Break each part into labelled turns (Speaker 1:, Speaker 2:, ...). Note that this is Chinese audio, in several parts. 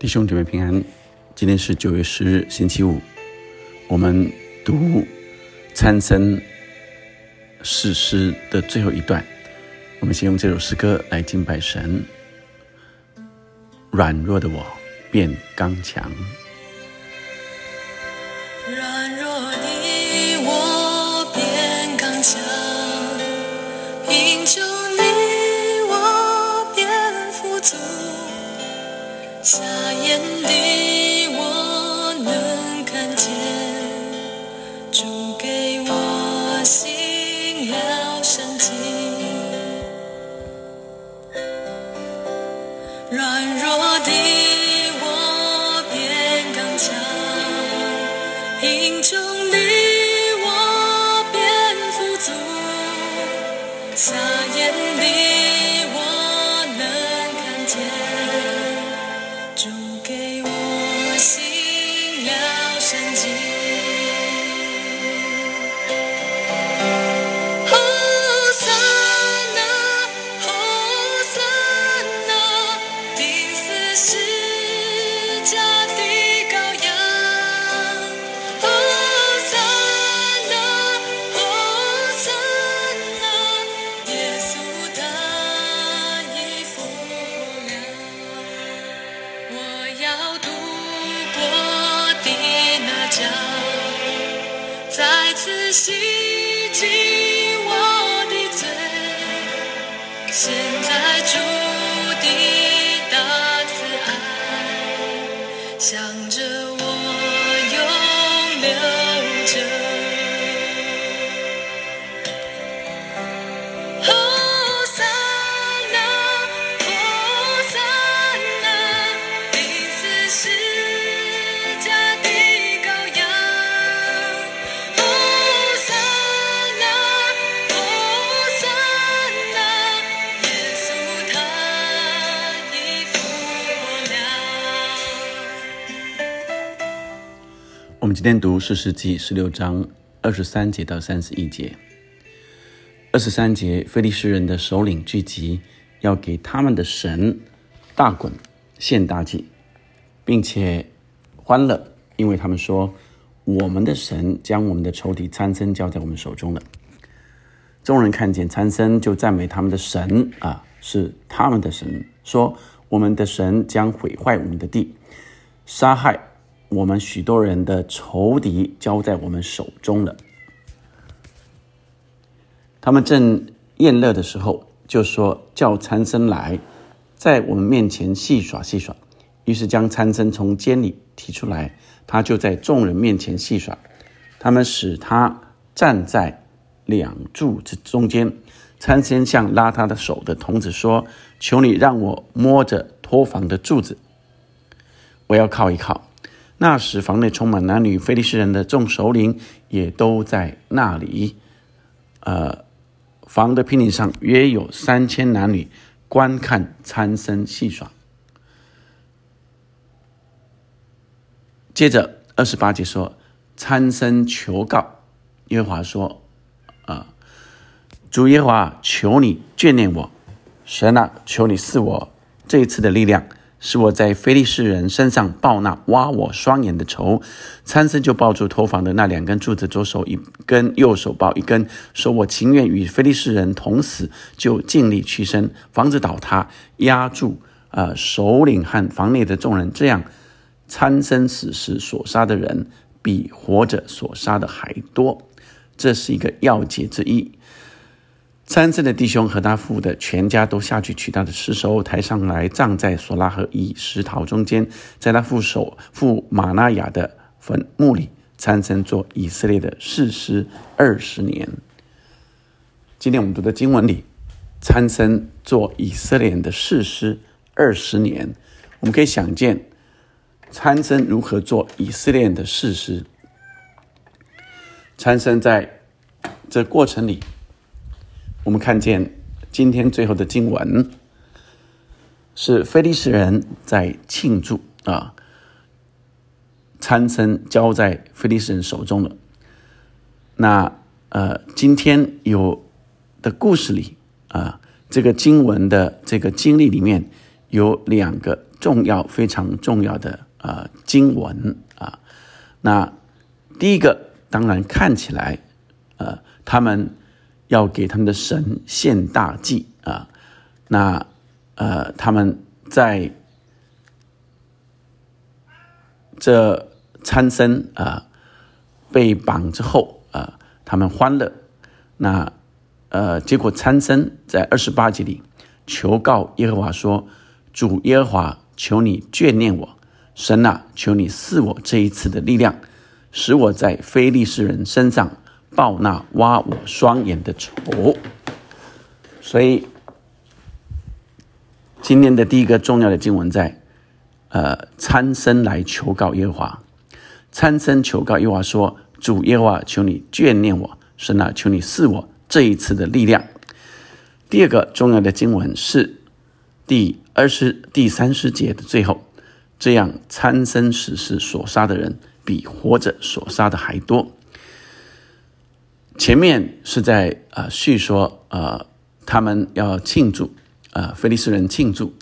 Speaker 1: 弟兄姐妹平安，今天是九月十日，星期五。我们读参僧誓诗的最后一段。我们先用这首诗歌来敬拜神。软弱的我变刚强。
Speaker 2: 软弱的命中。dancing 我
Speaker 1: 们今天读四世纪十六章二十三节到三十一节。二十三节，非利士人的首领聚集，要给他们的神大滚献大祭，并且欢乐，因为他们说：“我们的神将我们的仇敌参僧交在我们手中了。”众人看见参僧，就赞美他们的神啊，是他们的神，说：“我们的神将毁坏我们的地，杀害我们许多人的仇敌，交在我们手中了。”他们正宴乐的时候，就说：“叫参僧来，在我们面前戏耍戏耍。”于是将参僧从监里提出来，他就在众人面前戏耍。他们使他站在两柱子中间。参僧向拉他的手的童子说：“求你让我摸着托房的柱子，我要靠一靠。”那时房内充满男女，非利士人的众首领也都在那里。呃，房的平顶上约有三千男女观看参僧戏耍。接着二十八节说，参僧求告耶和华说：“啊，主耶和华，求你眷恋我，神啊，求你赐我这一次的力量，是我在非利士人身上报那挖我双眼的仇。”参僧就抱住托房的那两根柱子，左手一根，右手抱一根，说：“我情愿与非利士人同死，就尽力屈身，房子倒塌，压住呃首领和房内的众人，这样。”参僧死时所杀的人，比活着所杀的还多，这是一个要诀之一。参僧的弟兄和他父的全家都下去取他的尸首，抬上来葬在索拉和以石陶中间，在他父手父马纳雅的坟墓里。参僧做以色列的士师二十年。今天我们读的经文里，参僧做以色列的士师二十年，我们可以想见。参僧如何做以色列的事师？参僧在这过程里，我们看见今天最后的经文是菲利士人在庆祝啊，参僧交在菲利士人手中了。那呃，今天有的故事里啊，这个经文的这个经历里面有两个重要、非常重要的呃经文啊。那第一个当然看起来，呃，他们要给他们的神献大祭啊。那呃，他们在这参僧啊被绑之后啊，他们欢乐。那呃，结果参僧在二十八节里求告耶和华说：“主耶和华，求你眷念我，神啊，求你赐我这一次的力量，使我在非利士人身上报那挖我双眼的仇。”所以今天的第一个重要的经文在。呃，参僧来求告耶和华，参僧求告耶和华说：“主耶和华，求你眷念我，神啊，求你赐我这一次的力量。”第二个重要的经文是第二十第三十节的最后，这样参僧死时所杀的人比活着所杀的还多。前面是在啊叙说啊他们要庆祝啊菲利斯人庆祝，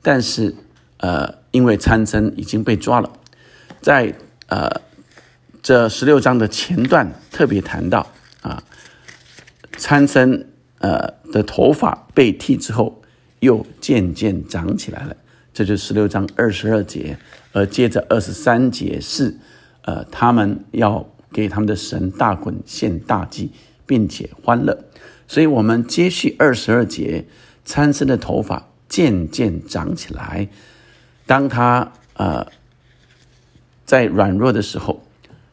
Speaker 1: 但是呃。因为参僧已经被抓了，在呃这十六章的前段特别谈到啊，参僧呃的头发被剃之后，又渐渐长起来了，这就十六章二十二节，而接着二十三节是呃他们要给他们的神大滚献大祭，并且欢乐，所以我们接续二十二节，参僧的头发渐渐长起来。当他呃在软弱的时候，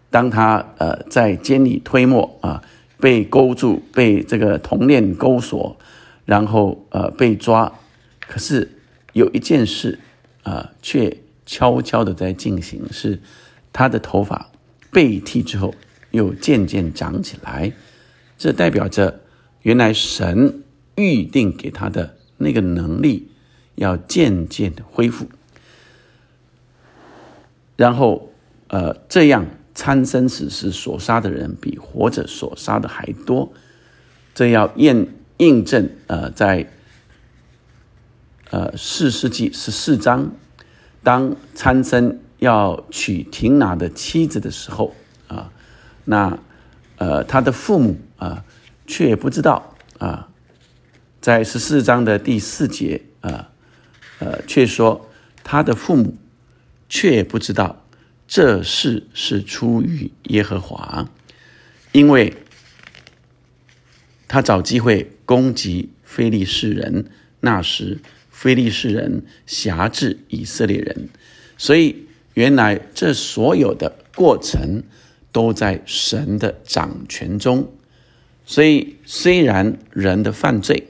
Speaker 1: 当他呃在监里推磨啊，被勾住，被这个铜链勾锁，然后呃被抓，可是有一件事啊，却悄悄的在进行，是他的头发被剃之后又渐渐长起来，这代表着原来神预定给他的那个能力要渐渐的恢复。然后，呃，这样参生死时所杀的人比活着所杀的还多，这要验印证。呃，在呃四世纪十四章，当参生要娶廷拿的妻子的时候，啊，那呃他的父母啊却不知道啊，在十四章的第四节啊，呃却说他的父母。却不知道这事是出于耶和华，因为他找机会攻击非利士人。那时非利士人辖制以色列人，所以原来这所有的过程都在神的掌权中。所以虽然人的犯罪，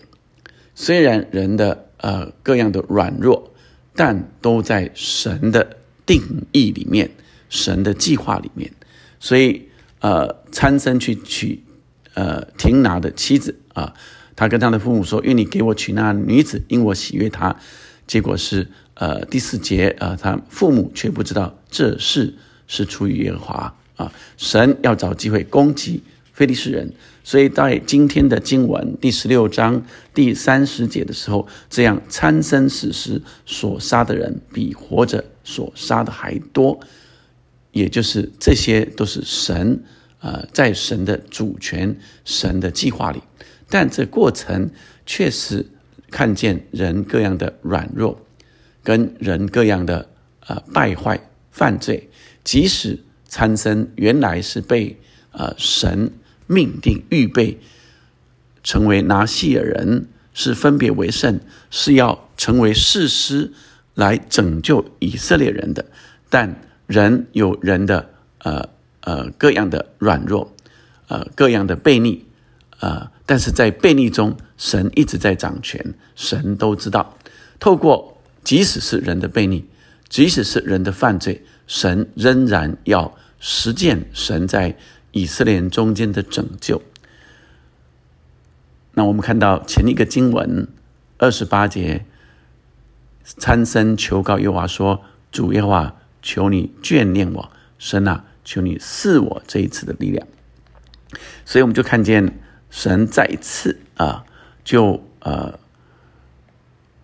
Speaker 1: 虽然人的呃各样的软弱，但都在神的。定义里面，神的计划里面，所以呃，参生去娶呃廷拿的妻子啊，他跟他的父母说：“愿你给我娶那女子，因我喜悦她。”结果是呃第四节啊，他父母却不知道这事是出于耶和华啊，神要找机会攻击非利士人。所以在今天的经文第十六章第三十节的时候，这样参生死时所杀的人比活着所杀的还多，也就是这些都是神，呃，在神的主权、神的计划里，但这过程确实看见人各样的软弱，跟人各样的呃败坏、犯罪，即使参僧原来是被呃神。命定预备成为拿细尔人，是分别为圣，是要成为士师来拯救以色列人的。但人有人的呃呃各样的软弱，呃各样的悖逆，呃，但是在悖逆中，神一直在掌权，神都知道。透过即使是人的悖逆，即使是人的犯罪，神仍然要实践神在。以色列人中间的拯救。那我们看到前一个经文二十八节，参僧求告耶和华说：“主耶和华，求你眷恋我，神啊，求你赐我这一次的力量。”所以我们就看见神再一次啊，就呃，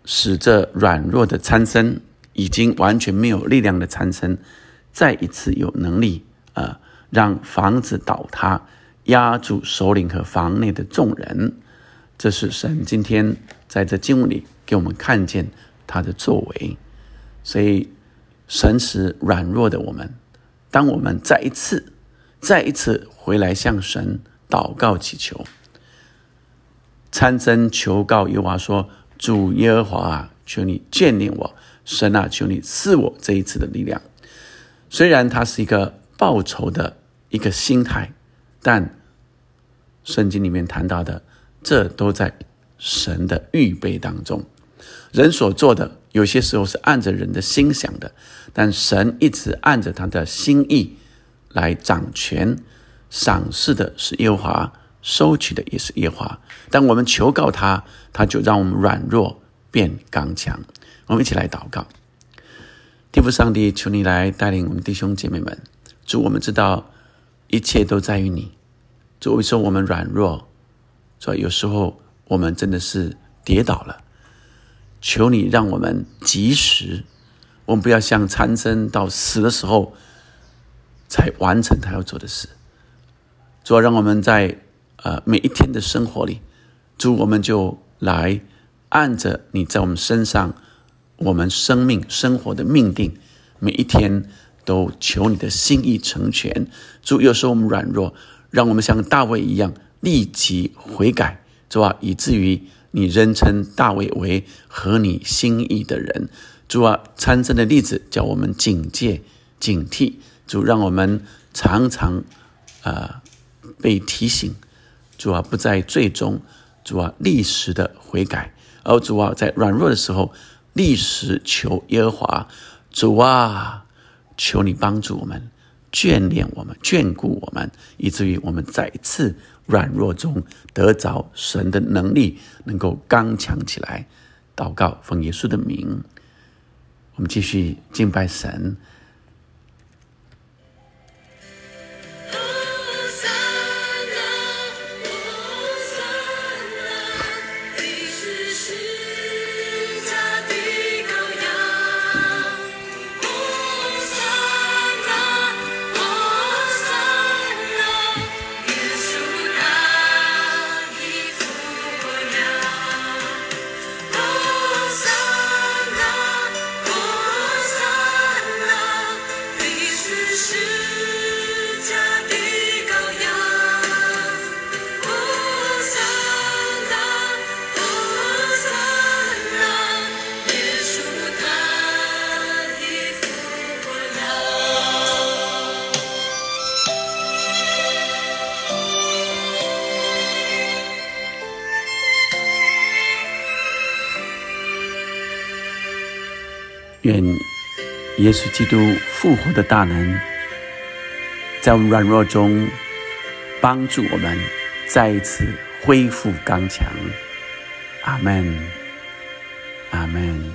Speaker 1: 使这软弱的参僧已经完全没有力量的参生，再一次有能力啊，让房子倒塌，压住首领和房内的众人。这是神今天在这经文里给我们看见他的作为。所以，神使软弱的我们，当我们再一次、再一次回来向神祷告祈求，参真求告耶和华说：“主耶和华啊，求你眷念我，神啊，求你赐我这一次的力量。”虽然它是一个报仇的一个心态，但圣经里面谈到的，这都在神的预备当中。人所做的。有些时候是按着人的心想的，但神一直按着他的心意来掌权，赏赐的是耶和华，收取的也是耶和华。当我们求告他，他就让我们软弱变刚强。我们一起来祷告，天父上帝，求你来带领我们弟兄姐妹们。主，我们知道一切都在于你。主，为什么我们软弱？主，有时候我们真的是跌倒了。求你让我们及时，我们不要像参生到死的时候才完成他要做的事。主要让我们在呃每一天的生活里，主我们就来按着你在我们身上，我们生命生活的命定，每一天都求你的心意成全。主有时候我们软弱，让我们像大卫一样立即悔改，主啊，以至于。你仍称大卫为合你心意的人，主啊，参政的例子叫我们警戒、警惕。主让我们常常啊被提醒，主啊不在最终，主啊立时的悔改，而主啊在软弱的时候立时求耶和华，主啊求你帮助我们。眷恋我们，眷顾我们，以至于我们再次软弱中得着神的能力，能够刚强起来。祷告，奉耶稣的名，我们继续敬拜神。愿耶稣基督复活的大能，在我们软弱中帮助我们再一次恢复刚强。阿门，阿门。